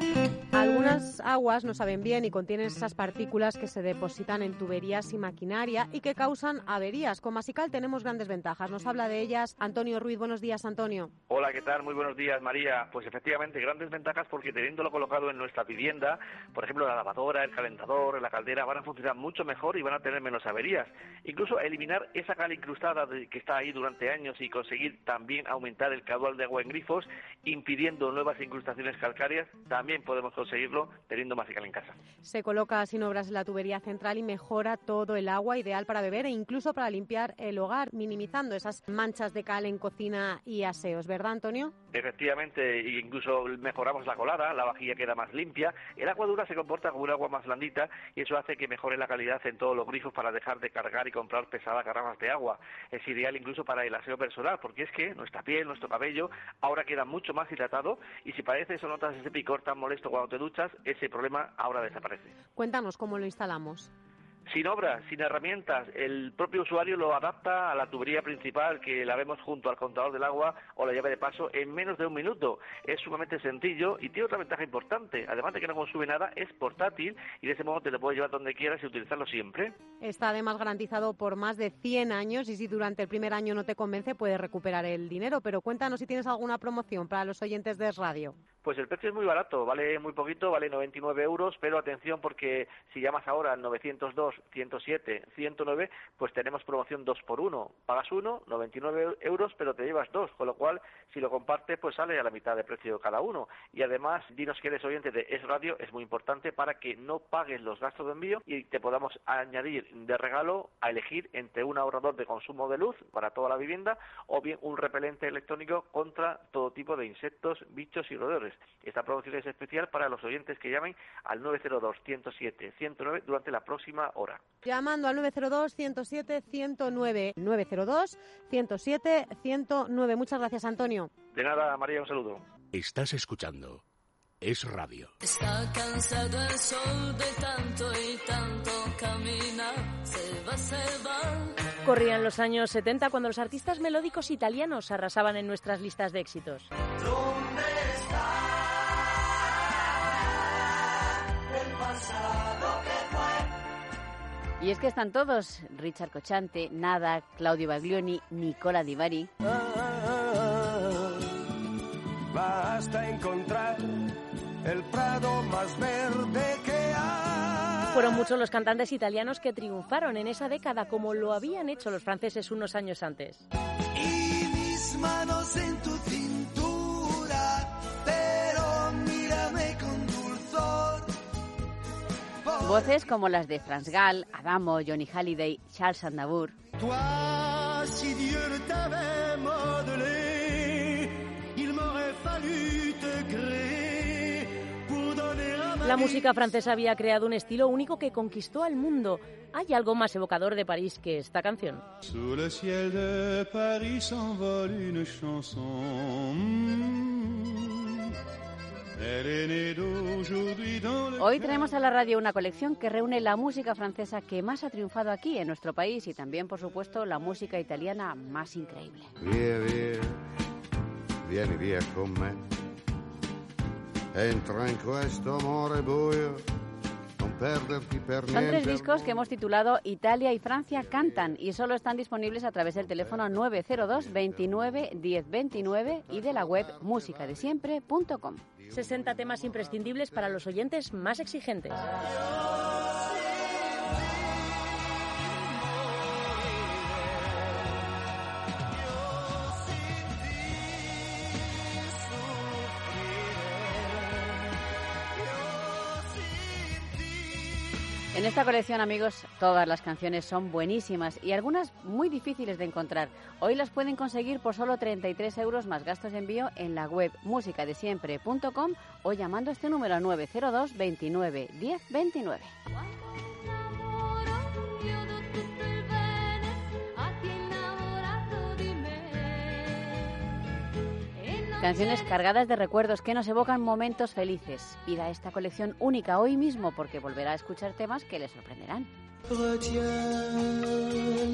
M: Algunas aguas no saben bien y contienen esas partículas que se depositan en tuberías y maquinaria y que causan averías. Con Masical tenemos grandes ventajas. Nos habla de ellas Antonio Ruiz. Buenos días, Antonio.
N: Hola, ¿qué tal? Muy buenos días, María. Pues efectivamente, grandes ventajas porque teniéndolo colocado en nuestra vivienda, por ejemplo, la lavadora, el calentador, la caldera, van a funcionar mucho mejor y van a tener menos averías. Incluso eliminar esa cal incrustada que está ahí durante años y conseguir también aumentar el caudal de agua en grifos, impidiendo nuevas incrustaciones calcáreas, también podemos conseguirlo teniendo Masical en casa.
M: Se coloca sin obras la tubería central y mejora todo el agua, ideal para beber e incluso para limpiar el hogar, minimizando esas manchas de cal en cocina y aseos, ¿verdad, Antonio?
N: Efectivamente, incluso mejoramos la colada, la vajilla queda más limpia, el agua dura se comporta como un agua más blandita y eso hace que mejore la calidad en todos los grifos para dejar de cargar y comprar pesadas garrafas de agua. Es ideal incluso para el aseo personal, porque es que nuestra piel, nuestro cabello, ahora queda mucho más hidratado y si padeces o notas ese picor tan molesto cuando te duchas, ese problema ahora desaparece.
M: Cuéntanos cómo lo instalamos.
N: Sin obras, sin herramientas, el propio usuario lo adapta a la tubería principal que la vemos junto al contador del agua o la llave de paso en menos de un minuto. Es sumamente sencillo y tiene otra ventaja importante. Además de que no consume nada, es portátil y de ese modo te lo puedes llevar donde quieras y utilizarlo siempre.
M: Está además garantizado por más de 100 años y si durante el primer año no te convence puedes recuperar el dinero. Pero cuéntanos si tienes alguna promoción para los oyentes de Radio.
N: Pues el precio es muy barato, vale muy poquito, vale 99 euros, pero atención porque si llamas ahora al 902 107 109, pues tenemos promoción 2 por 1. Pagas uno, 99 euros, pero te llevas dos, con lo cual si lo compartes pues sale a la mitad de precio cada uno. Y además, dinos que eres oyente de Es Radio, es muy importante para que no pagues los gastos de envío y te podamos añadir de regalo a elegir entre un ahorrador de consumo de luz para toda la vivienda o bien un repelente electrónico contra todo tipo de insectos, bichos y roedores. Esta promoción es especial para los oyentes que llamen al 902-107-109 durante la próxima hora.
M: Llamando al 902-107-109. 902-107-109. Muchas gracias, Antonio.
N: De nada, María, un saludo.
B: Estás escuchando. Es radio.
O: Está cansado el sol de tanto y tanto caminar. Se va, se va.
P: Corrían los años 70 cuando los artistas melódicos italianos arrasaban en nuestras listas de éxitos.
O: ¿Dónde
Q: Y es que están todos, Richard Cochante, Nada, Claudio Baglioni, Nicola Di Bari.
R: Basta encontrar el prado más verde que hay.
P: Fueron muchos los cantantes italianos que triunfaron en esa década como lo habían hecho los franceses unos años antes.
R: Y mis manos en tu cintura,
Q: Voces como las de Franz Gall, Adamo, Johnny Halliday, Charles Aznavour.
P: La música francesa había creado un estilo único que conquistó al mundo. ¿Hay algo más evocador de París que esta canción?
Q: Hoy traemos a la radio una colección que reúne la música francesa que más ha triunfado aquí en nuestro país y también, por supuesto, la música italiana más increíble.
S: Vieni via con me. Entra in questo amore buio, non perderti per
Q: Son tres discos que hemos titulado Italia y Francia cantan y solo están disponibles a través del teléfono 902 29 10 29 y de la web musicadesiempre.com.
P: 60 temas imprescindibles para los oyentes más exigentes.
Q: En esta colección, amigos, todas las canciones son buenísimas y algunas muy difíciles de encontrar. Hoy las pueden conseguir por solo 33 euros más gastos de envío en la web musicadesiempre.com o llamando este número 902 29 10 29. Canciones cargadas de recuerdos que nos evocan momentos felices. Pida esta colección única hoy mismo porque volverá a escuchar temas que le sorprenderán.
O: Retiens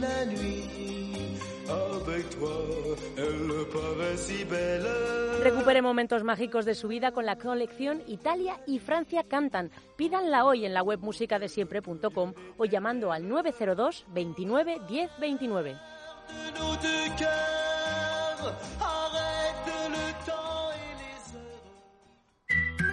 O: la nuit avec toi, elle paraît si belle.
P: Recupere momentos mágicos de su vida con la colección Italia y Francia cantan. Pídanla hoy en la web musicadesiempre.com o llamando al 902 29 10 29.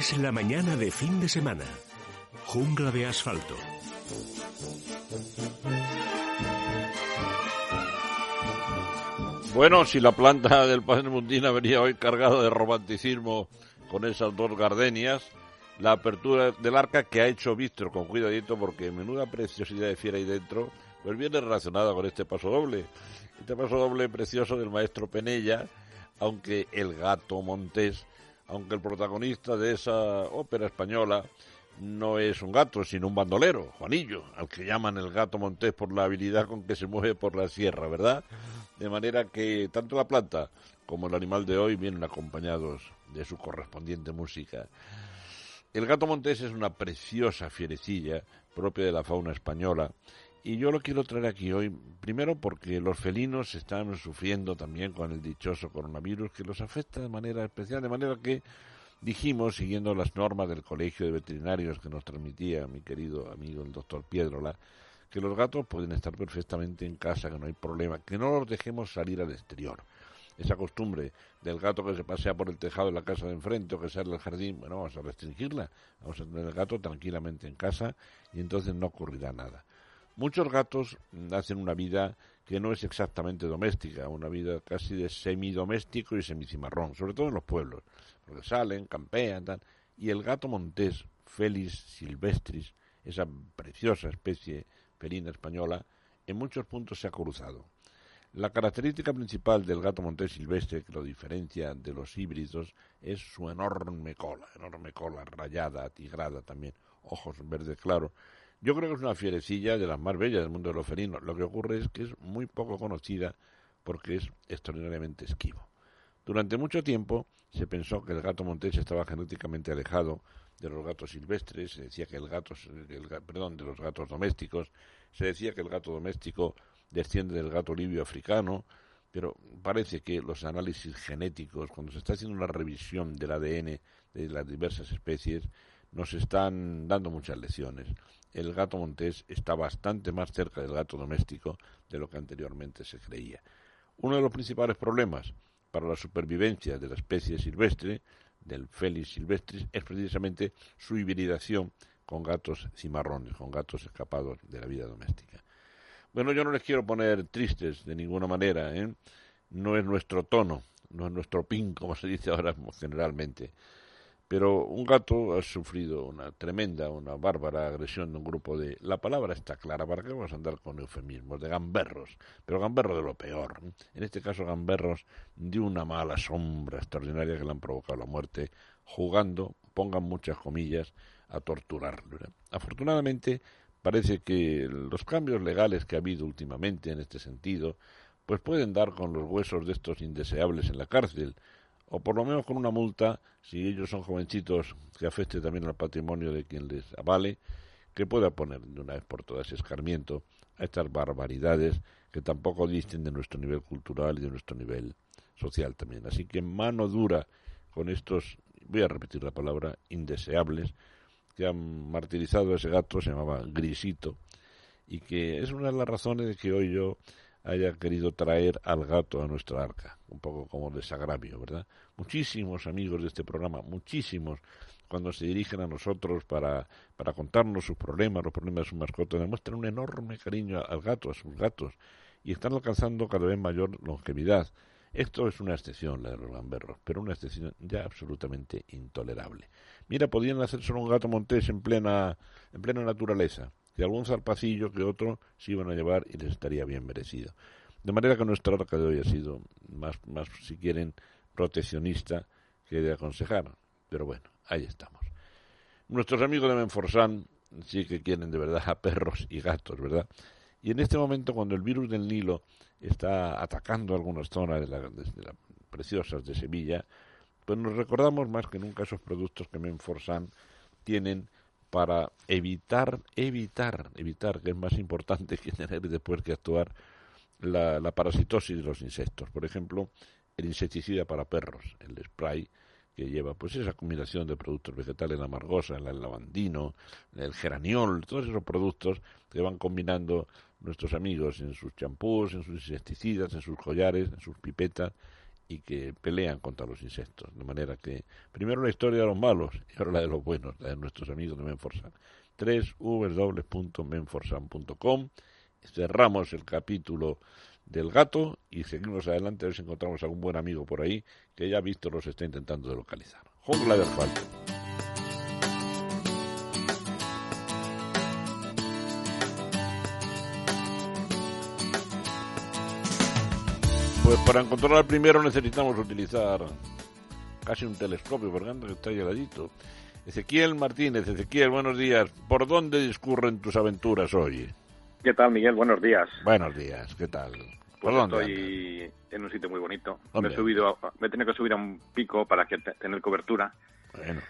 B: Es la mañana de fin de semana. Jungla de asfalto.
A: Bueno, si la planta del Padre Mundina venía hoy cargada de romanticismo con esas dos gardenias, la apertura del arca que ha hecho Víctor con cuidadito porque menuda preciosidad de fiera ahí dentro, pues viene relacionada con este paso doble. Este paso doble precioso del maestro Penella, aunque el gato Montés, aunque el protagonista de esa ópera española no es un gato, sino un bandolero, Juanillo, al que llaman el gato Montés por la habilidad con que se mueve por la sierra, ¿verdad? De manera que tanto la planta como el animal de hoy vienen acompañados de su correspondiente música. El gato montés es una preciosa fierecilla propia de la fauna española y yo lo quiero traer aquí hoy, primero porque los felinos están sufriendo también con el dichoso coronavirus que los afecta de manera especial, de manera que dijimos, siguiendo las normas del Colegio de Veterinarios que nos transmitía mi querido amigo el doctor Piedrola, que los gatos pueden estar perfectamente en casa, que no hay problema, que no los dejemos salir al exterior. Esa costumbre del gato que se pasea por el tejado de la casa de enfrente o que sale al jardín, bueno, vamos a restringirla. Vamos a tener el gato tranquilamente en casa y entonces no ocurrirá nada. Muchos gatos hacen una vida que no es exactamente doméstica, una vida casi de semidoméstico y semicimarrón, sobre todo en los pueblos, porque salen, campean, y el gato montés, Felis silvestris, esa preciosa especie felina española, en muchos puntos se ha cruzado. La característica principal del gato montés silvestre que lo diferencia de los híbridos es su enorme cola, enorme cola rayada, tigrada también, ojos verde claro. Yo creo que es una fierecilla de las más bellas del mundo de los felinos. Lo que ocurre es que es muy poco conocida porque es extraordinariamente esquivo. Durante mucho tiempo se pensó que el gato montés estaba genéticamente alejado de los gatos silvestres, se decía que el gato, el, perdón, de los gatos domésticos, se decía que el gato doméstico desciende del gato libio africano, pero parece que los análisis genéticos, cuando se está haciendo una revisión del ADN de las diversas especies, nos están dando muchas lecciones. El gato montés está bastante más cerca del gato doméstico de lo que anteriormente se creía. Uno de los principales problemas para la supervivencia de la especie silvestre, del Felis silvestris, es precisamente su hibridación con gatos cimarrones, con gatos escapados de la vida doméstica. Bueno, yo no les quiero poner tristes de ninguna manera, ¿eh? No es nuestro tono, no es nuestro pin, como se dice ahora generalmente. Pero un gato ha sufrido una tremenda, una bárbara agresión de un grupo de... La palabra está clara, ¿para qué vamos a andar con eufemismos? De gamberros, pero gamberros de lo peor. En este caso, gamberros de una mala sombra extraordinaria que le han provocado la muerte, jugando, pongan muchas comillas, a torturarlo. Afortunadamente, parece que los cambios legales que ha habido últimamente en este sentido, pues pueden dar con los huesos de estos indeseables en la cárcel, o por lo menos con una multa, si ellos son jovencitos, que afecte también al patrimonio de quien les avale, que pueda poner de una vez por todas escarmiento a estas barbaridades que tampoco disten de nuestro nivel cultural y de nuestro nivel social también. Así que mano dura con estos, voy a repetir la palabra, indeseables, que han martirizado a ese gato, se llamaba Grisito, y que es una de las razones de que hoy yo haya querido traer al gato a nuestra arca, un poco como desagravio, ¿verdad? Muchísimos amigos de este programa, muchísimos, cuando se dirigen a nosotros para, para contarnos sus problemas, los problemas de sus mascotas, demuestran un enorme cariño al gato, a sus gatos, y están alcanzando cada vez mayor longevidad. Esto es una excepción, la de los gamberros, pero una excepción ya absolutamente intolerable. Mira, podían hacer solo un gato montés en plena, en plena naturaleza, y algún zarpacillo que otro se iban a llevar y les estaría bien merecido. De manera que nuestra arca de hoy ha sido más, más si quieren, proteccionista que de aconsejar. Pero bueno, ahí estamos. Nuestros amigos de Menforsan sí que quieren de verdad a perros y gatos, ¿verdad? Y en este momento, cuando el virus del Nilo está atacando algunas zonas de, la, preciosas de Sevilla, pues nos recordamos más que nunca esos productos que Menforsan tienen para evitar, evitar, evitar, que es más importante que tener después que actuar, la, la parasitosis de los insectos. Por ejemplo, el insecticida para perros, el spray, que lleva pues esa combinación de productos vegetales, la amargosa, el lavandino, el geraniol, todos esos productos que van combinando nuestros amigos en sus champús, en sus insecticidas, en sus collares, en sus pipetas y que pelean contra los insectos. De manera que primero la historia de los malos y ahora la de los buenos, la de nuestros amigos de Menforsan. www.menforsan.com Cerramos el capítulo del gato y seguimos adelante a ver si encontramos algún buen amigo por ahí que ya Víctor los está intentando localizar. Jungla de asfalto. Pues para encontrar al primero necesitamos utilizar casi un telescopio, porque anda que está heladito. Ezequiel Martínez, Ezequiel, buenos días. ¿Por dónde discurren tus aventuras hoy?
T: ¿Qué tal, Miguel? Buenos días.
A: Buenos días, ¿qué tal?
T: Pues estoy en un sitio muy bonito. Me he, subido, me he tenido que subir a un pico para que tener cobertura.
A: Bueno.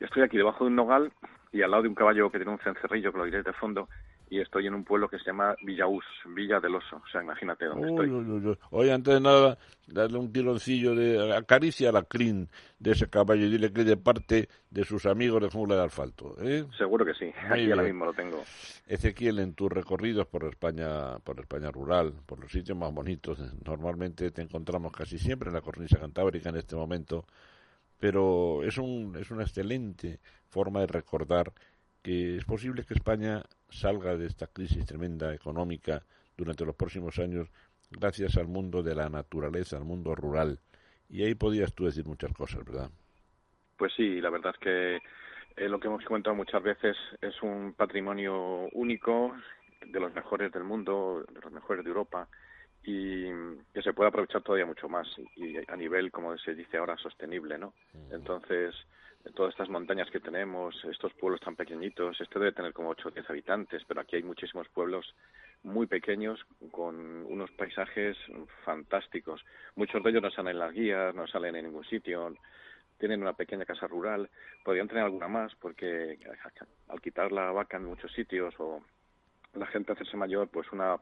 T: Yo estoy aquí debajo de un nogal y al lado de un caballo que tiene un cencerrillo, que lo diré de fondo, y estoy en un pueblo que se llama Villaús, Villa del Oso. O sea, imagínate dónde
A: Uy,
T: estoy.
A: uy, uy. Oye, antes de nada, darle un tironcillo de acaricia la crin de ese caballo y dile que de parte de sus amigos de Jungla de Asfalto. ¿eh?
T: Seguro que sí.
A: Muy
T: aquí ahora mismo lo tengo.
A: Ezequiel, en tus recorridos por España, por España rural, por los sitios más bonitos, normalmente te encontramos casi siempre en la cornisa cantábrica en este momento, pero es, un, es una excelente forma de recordar que es posible que España salga de esta crisis tremenda económica durante los próximos años gracias al mundo de la naturaleza, al mundo rural. Y ahí podías tú decir muchas cosas, ¿verdad?
T: Pues sí, la verdad es que eh, lo que hemos comentado muchas veces es un patrimonio único, de los mejores del mundo, de los mejores de Europa, y que se puede aprovechar todavía mucho más, y a nivel, como se dice ahora, sostenible, ¿no? Entonces, todas estas montañas que tenemos, estos pueblos tan pequeñitos, este debe tener como 8 o 10 habitantes, pero aquí hay muchísimos pueblos muy pequeños con unos paisajes fantásticos. Muchos de ellos no salen en las guías, no salen en ningún sitio, tienen una pequeña casa rural, podrían tener alguna más porque al quitar la vaca en muchos sitios o la gente hacerse mayor, pues una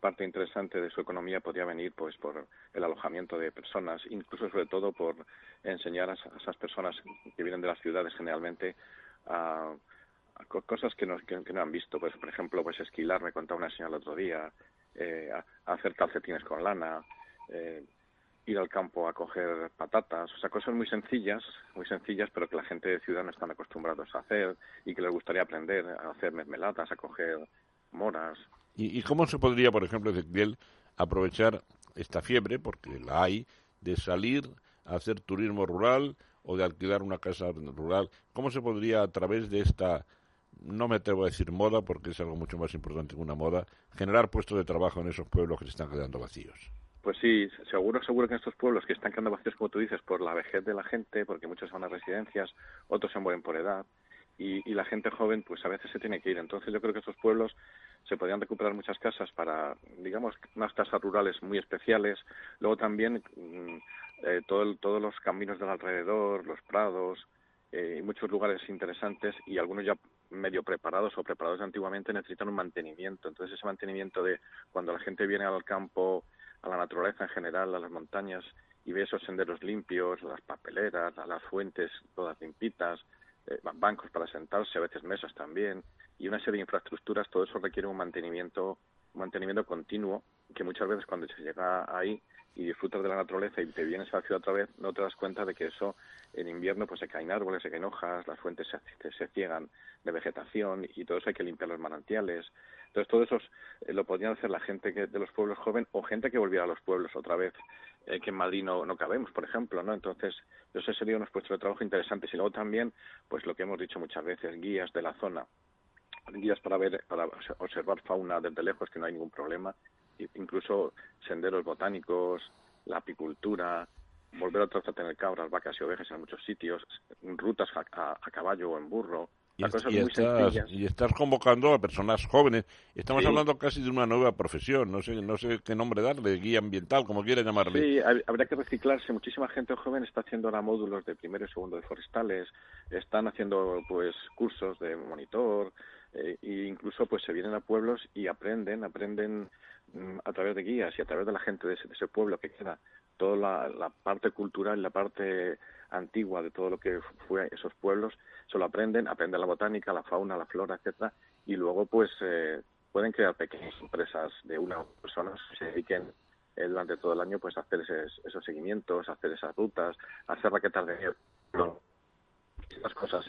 T: parte interesante de su economía podría venir pues por el alojamiento de personas, incluso sobre todo por enseñar a esa- a esas personas que vienen de las ciudades generalmente a, a co- cosas que no, que, no han visto, pues por ejemplo pues esquilar, me contaba una señora el otro día, eh, hacer calcetines con lana, eh, ir al campo a coger patatas, o sea, cosas muy sencillas, muy sencillas, pero que la gente de ciudad no están acostumbrados a hacer y que les gustaría aprender a hacer mermeladas, a coger moras.
A: ¿Y, y cómo se podría, por ejemplo, Ezequiel, aprovechar esta fiebre, porque la hay, de salir a hacer turismo rural o de alquilar una casa rural? ¿Cómo se podría, a través de esta, no me atrevo a decir moda, porque es algo mucho más importante que una moda, generar puestos de trabajo en esos pueblos que se están quedando vacíos?
T: Pues sí, seguro, seguro que en estos pueblos que están quedando vacíos, como tú dices, por la vejez de la gente, porque muchos van a residencias, otros se mueren por edad, y, la gente joven, pues a veces se tiene que ir. Entonces yo creo que estos pueblos se podrían recuperar muchas casas para, digamos, unas casas rurales muy especiales. Luego también mm, eh, todo todos los caminos del alrededor, los prados, eh, muchos lugares interesantes y algunos ya medio preparados o preparados antiguamente necesitan un mantenimiento. Entonces ese mantenimiento de cuando la gente viene al campo, a la naturaleza en general, a las montañas y ve esos senderos limpios, las papeleras, las fuentes todas limpitas, eh, ba- bancos para sentarse, a veces mesas también y una serie de infraestructuras, todo eso requiere un mantenimiento, un mantenimiento continuo que muchas veces cuando se llega ahí y disfrutas de la naturaleza y te vienes a la ciudad otra vez, no te das cuenta de que eso en invierno pues se caen árboles, se caen hojas, las fuentes se, se ciegan de vegetación y todo eso hay que limpiar los manantiales. Entonces todo eso eh, lo podrían hacer la gente que, de los pueblos joven o gente que volviera a los pueblos otra vez, eh, que en Madrid no, no cabemos, por ejemplo, ¿no? Entonces eso sería unos puestos de trabajo interesantes y luego también pues lo que hemos dicho muchas veces, guías de la zona guías para ver, para observar fauna desde lejos, que no hay ningún problema, incluso senderos botánicos, la apicultura, volver otra vez a tener cabras, vacas y ovejas en muchos sitios, rutas a, caballo o en burro.
A: Y, estás, y, estás, convocando a personas jóvenes. Estamos hablando casi de una nueva profesión. No sé, no sé qué nombre darle, guía ambiental, como quiera llamarle.
T: Sí, habría que reciclarse. Muchísima gente joven está haciendo ahora módulos de primero y segundo de forestales. Están haciendo pues cursos de monitor, eh, e incluso pues se vienen a pueblos y aprenden, aprenden mm, a través de guías y a través de la gente de ese, pueblo que queda toda la, parte cultural, la parte antigua de todo lo que fue esos pueblos, se lo aprenden, aprenden la botánica, la fauna, la flora, etcétera, y luego pues eh, pueden crear pequeñas empresas de una o dos personas que se dediquen eh, durante todo el año pues a hacer esos seguimientos, hacer esas rutas, hacer raquetas de esas cosas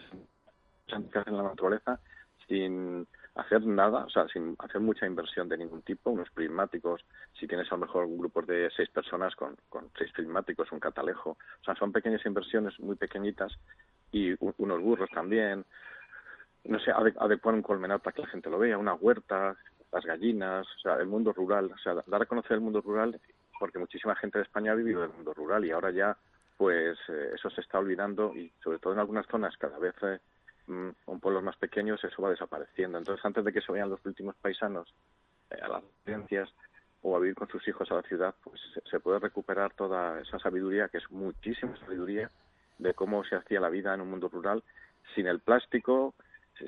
T: que hacen en la naturaleza sin hacer nada, o sea, sin hacer mucha inversión de ningún tipo, unos prismáticos, si tienes a lo mejor un grupo de seis personas con, con seis prismáticos, un catalejo, o sea, son pequeñas inversiones muy pequeñitas y unos burros también, no sé, adecuar un colmenar para que la gente lo vea, una huerta, las gallinas, o sea, el mundo rural, o sea, dar a conocer el mundo rural, porque muchísima gente de España ha vivido el mundo rural y ahora ya, pues, eh, eso se está olvidando y sobre todo en algunas zonas cada vez... Eh, Mm, en pueblos más pequeños eso va desapareciendo. Entonces, antes de que se vayan los últimos paisanos eh, a las residencias o a vivir con sus hijos a la ciudad, pues se puede recuperar toda esa sabiduría, que es muchísima sabiduría, de cómo se hacía la vida en un mundo rural sin el plástico,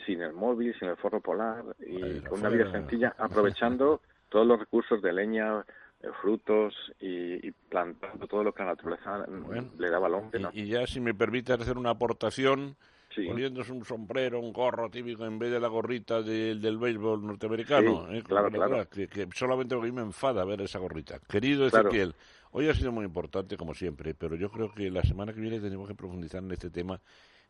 T: sin el móvil, sin el forro polar y con una vida sencilla, aprovechando todos los recursos de leña, eh, frutos y, plantando todo lo que la naturaleza le daba al hombre.
A: Y, y, ya, si me permite hacer una aportación, poniéndose un sombrero, un gorro típico en vez de la gorrita del béisbol norteamericano. ¿eh?
T: claro, claro.
A: Que, solamente a mí me enfada ver esa gorrita. Querido Ezequiel, hoy ha sido muy importante como siempre, pero yo creo que la semana que viene tenemos que profundizar en este tema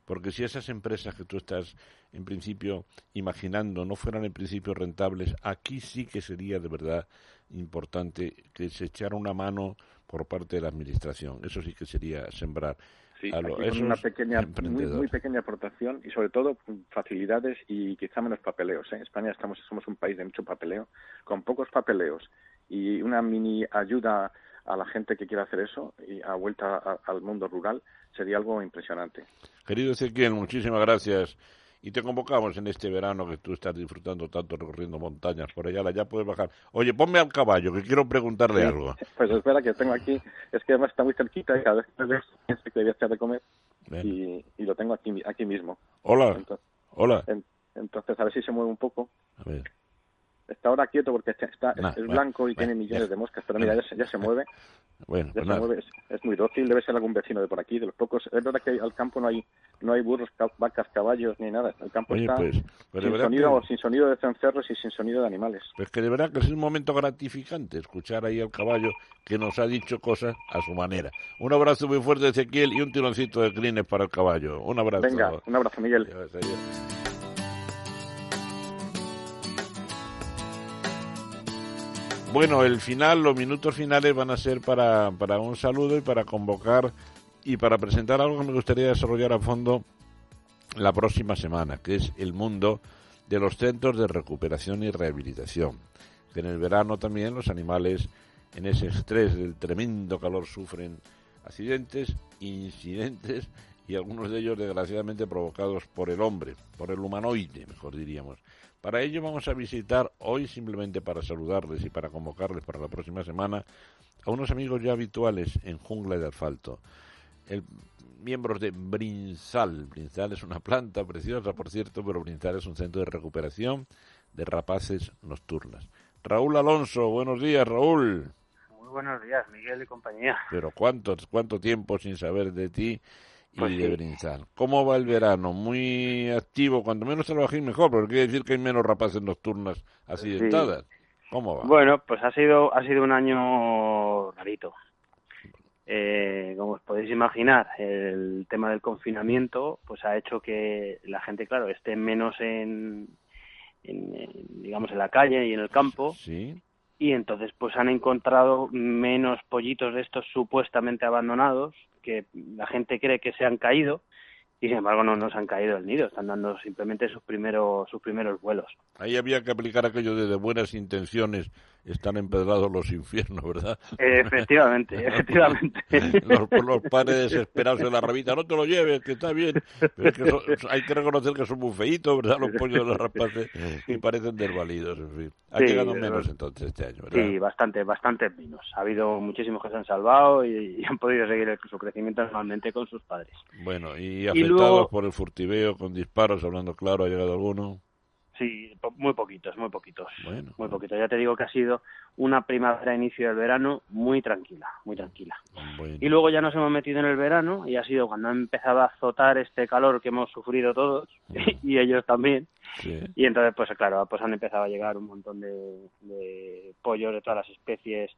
A: porque si esas empresas que tú estás en principio imaginando no fueran en principio rentables, aquí sí que sería de verdad importante que se echara una mano por parte de la administración. Eso sí que sería sembrar.
T: Sí, aquí una pequeña, muy, pequeña aportación y sobre todo facilidades y quizá menos papeleos. ¿eh? En España estamos, somos un país de mucho papeleo, con pocos papeleos y una mini ayuda a la gente que quiera hacer eso y a vuelta al mundo rural sería algo impresionante.
A: Querido Ezequiel, muchísimas gracias y te convocamos en este verano que tú estás disfrutando tanto recorriendo montañas por allá, ya puedes bajar. Oye, ponme al caballo, que quiero preguntarle algo.
T: Pues espera, que tengo aquí, es que además está muy cerquita y cada vez que ves pienso que debía de comer y, y, lo tengo aquí, aquí mismo.
A: Hola, hola.
T: entonces, a ver si se mueve un poco. A ver está ahora quieto porque está, es, blanco y tiene millones de moscas, pero mira, ya se, ya se mueve.
A: Bueno,
T: ya se mueve, es, muy dócil, debe ser algún vecino de por aquí, de los pocos. Es verdad que al campo no hay no hay burros, vacas, caballos ni nada. El campo está
A: pues, pues
T: sin, sonido, sin sonido de cencerros y sin sonido de animales.
A: Pues que de verdad que es un momento gratificante escuchar ahí al caballo que nos ha dicho cosas a su manera. Un abrazo muy fuerte, Ezequiel, y un tironcito de crines para el caballo. Un abrazo.
T: Venga, un abrazo, Miguel.
A: Bueno, el final, los minutos finales van a ser para, para un saludo y para convocar y para presentar algo que me gustaría desarrollar a fondo la próxima semana, que es el mundo de los centros de recuperación y rehabilitación. Que en el verano también los animales en ese estrés del tremendo calor sufren accidentes, incidentes y algunos de ellos desgraciadamente provocados por el hombre, por el humanoide, mejor diríamos. Para ello vamos a visitar hoy, simplemente para saludarles y para convocarles para la próxima semana, a unos amigos ya habituales en Jungla de Asfalto. El, miembros de Brinzal. Brinzal es una planta preciosa, por cierto, pero Brinzal es un centro de recuperación de rapaces nocturnas. Raúl Alonso, buenos días, Raúl.
U: Muy buenos días, Miguel y compañía.
A: Pero cuánto, cuánto tiempo sin saber de ti y
U: pues
A: de ¿Cómo va el verano? Muy activo, cuanto menos trabajéis mejor, porque quiere decir que hay menos rapaces nocturnas accidentadas. ¿Cómo va?
U: Bueno, pues ha sido, ha sido un año rarito. Eh, como os podéis imaginar, el tema del confinamiento pues ha hecho que la gente, claro, esté menos en, en- en, digamos, en la calle y en el campo.
A: Sí.
U: Y entonces pues han encontrado menos pollitos de estos supuestamente abandonados que la gente cree que se han caído y sin embargo no nos han caído del nido, están dando simplemente sus primeros sus primeros vuelos.
A: Ahí había que aplicar aquello de de buenas intenciones están empedrados los infiernos, ¿verdad?
U: Efectivamente, efectivamente.
A: los, los padres desesperados de la rabita, no te lo lleves, que está bien. Pero es que son- hay que reconocer que son muy feitos, ¿verdad? Los pollos de los rapaces y parecen desvalidos, en fin. Ha
U: Sí,
A: llegado menos entonces este año, ¿verdad?
U: Sí, bastante, bastante menos. Ha habido muchísimos que se han salvado y, y han podido seguir el- su crecimiento normalmente con sus padres.
A: Bueno, y
U: Y
A: afectados por el furtiveo, con disparos, hablando claro, ¿ha llegado alguno?
U: Sí, muy poquitos, muy poquitos.
A: Bueno.
U: Muy poquitos. Ya te digo que ha sido una primavera, inicio del verano, muy tranquila, muy tranquila.
A: Bueno.
U: Y luego ya nos hemos metido en el verano y ha sido cuando ha empezado a azotar este calor que hemos sufrido todos y ellos también.
A: Sí.
U: Y entonces, pues claro, pues han empezado a llegar un montón de, de pollos de todas las especies,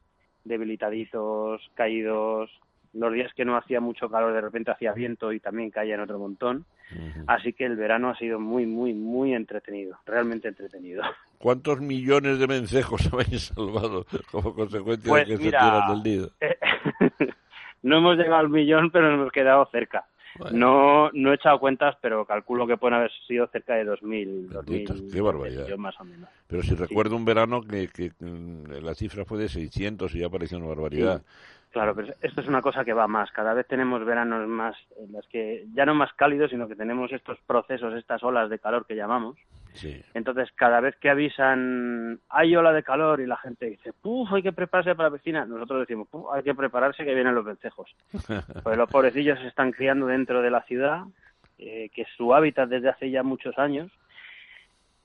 U: debilitadizos, caídos. Los días que no hacía mucho calor, de repente hacía viento y también caía en otro montón. Así que el verano ha sido muy, muy, muy entretenido, realmente entretenido.
A: ¿Cuántos millones de vencejos habéis salvado como consecuencia
U: Pues
A: de que
U: mira,
A: se tiran del nido?
U: no hemos llegado al millón, pero nos hemos quedado cerca. No, no he echado cuentas, pero calculo que pueden haber sido cerca de 2.000. 2.000
A: Qué barbaridad.
U: más o menos.
A: Pero si recuerdo un verano que, que, mm, la cifra fue de 600 y ya parecía una barbaridad.
U: Claro, pero esto es una cosa que va más. Cada vez tenemos veranos más, en los que ya no más cálidos, sino que tenemos estos procesos, estas olas de calor que llamamos.
A: Sí.
U: Entonces, cada vez que avisan, hay ola de calor y la gente dice, puf, hay que prepararse para la piscina, nosotros decimos, puf, hay que prepararse que vienen los vencejos. Pues los pobrecillos se están criando dentro de la ciudad, eh, que es su hábitat desde hace ya muchos años.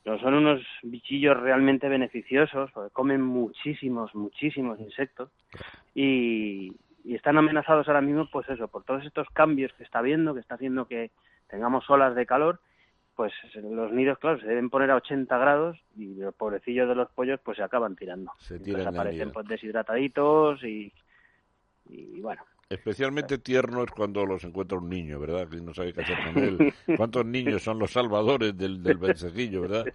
U: Pero son unos bichillos realmente beneficiosos, porque comen muchísimos, muchísimos insectos y, y están amenazados ahora mismo, pues eso, por todos estos cambios que está habiendo, que está haciendo que tengamos olas de calor, pues los nidos, claro, se deben poner a 80 grados y los pobrecillos de los pollos pues se acaban tirando.
A: Se tiran
U: aparecen pues deshidrataditos y, y bueno.
A: Especialmente tierno es cuando los encuentra un niño, ¿verdad? Que no sabe qué hacer con él. ¿Cuántos niños son los salvadores del, del vencejillo, verdad?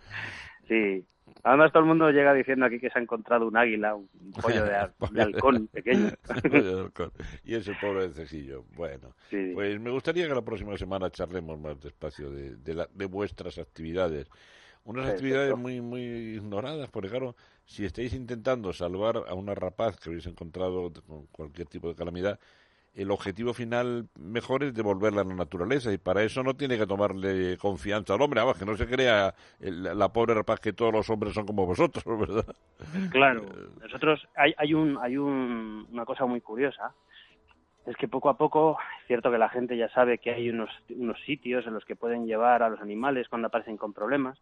U: Sí. Además todo el mundo llega diciendo aquí que se ha encontrado un águila, un pollo de, ha- de halcón pequeño.
A: Pollo de halcón. Y ese pobre vencejillo. Bueno, pues me gustaría que la próxima semana charlemos más despacio de, de, la- de vuestras actividades. Unas actividades muy muy ignoradas, porque claro, si estáis intentando salvar a una rapaz que habéis encontrado con cualquier tipo de calamidad, el objetivo final mejor es devolverla a la naturaleza y para eso no tiene que tomarle confianza al hombre, vamos, que no se crea el- la pobre rapaz que todos los hombres son como vosotros, ¿verdad?
U: Claro, nosotros hay, hay un hay un, una cosa muy curiosa es que poco a poco es cierto que la gente ya sabe que hay unos unos sitios en los que pueden llevar a los animales cuando aparecen con problemas,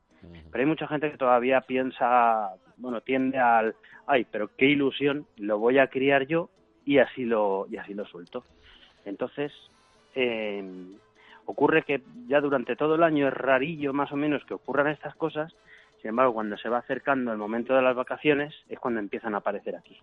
U: pero hay mucha gente que todavía piensa, bueno, tiende al ay, pero qué ilusión, lo voy a criar yo y así lo y así lo suelto. Entonces eh, ocurre que ya durante todo el año es rarillo más o menos que ocurran estas cosas. Sin embargo, cuando se va acercando el momento de las vacaciones es cuando empiezan a aparecer aquí.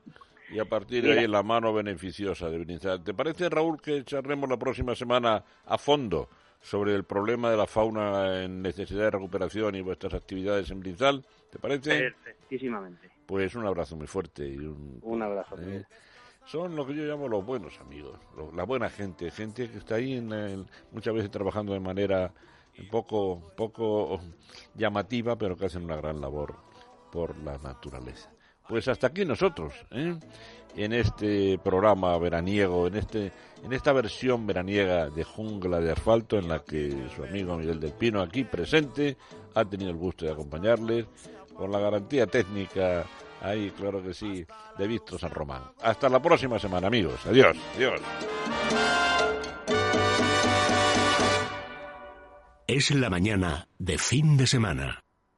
A: Y a partir de
U: Mira.
A: ahí la mano beneficiosa de Brinzal. ¿Te parece, Raúl, que charlemos la próxima semana a fondo sobre el problema de la fauna en necesidad de recuperación y vuestras actividades en Brinzal? ¿Te parece?
U: Perfectísimamente.
A: Pues un abrazo muy fuerte y un...
U: Un abrazo.
A: ¿eh? Son lo que yo llamo los buenos amigos, lo- la buena gente, gente que está ahí en el- muchas veces trabajando de manera poco, poco llamativa, pero que hacen una gran labor por la naturaleza. Pues hasta aquí nosotros, ¿eh? en este programa veraniego, en este, en esta versión veraniega de Jungla de Asfalto, en la que su amigo Miguel del Pino, aquí presente, ha tenido el gusto de acompañarles, con la garantía técnica, ahí claro que sí, de Víctor San Román. Hasta la próxima semana, amigos. Adiós, adiós.
B: Es la mañana de fin de semana.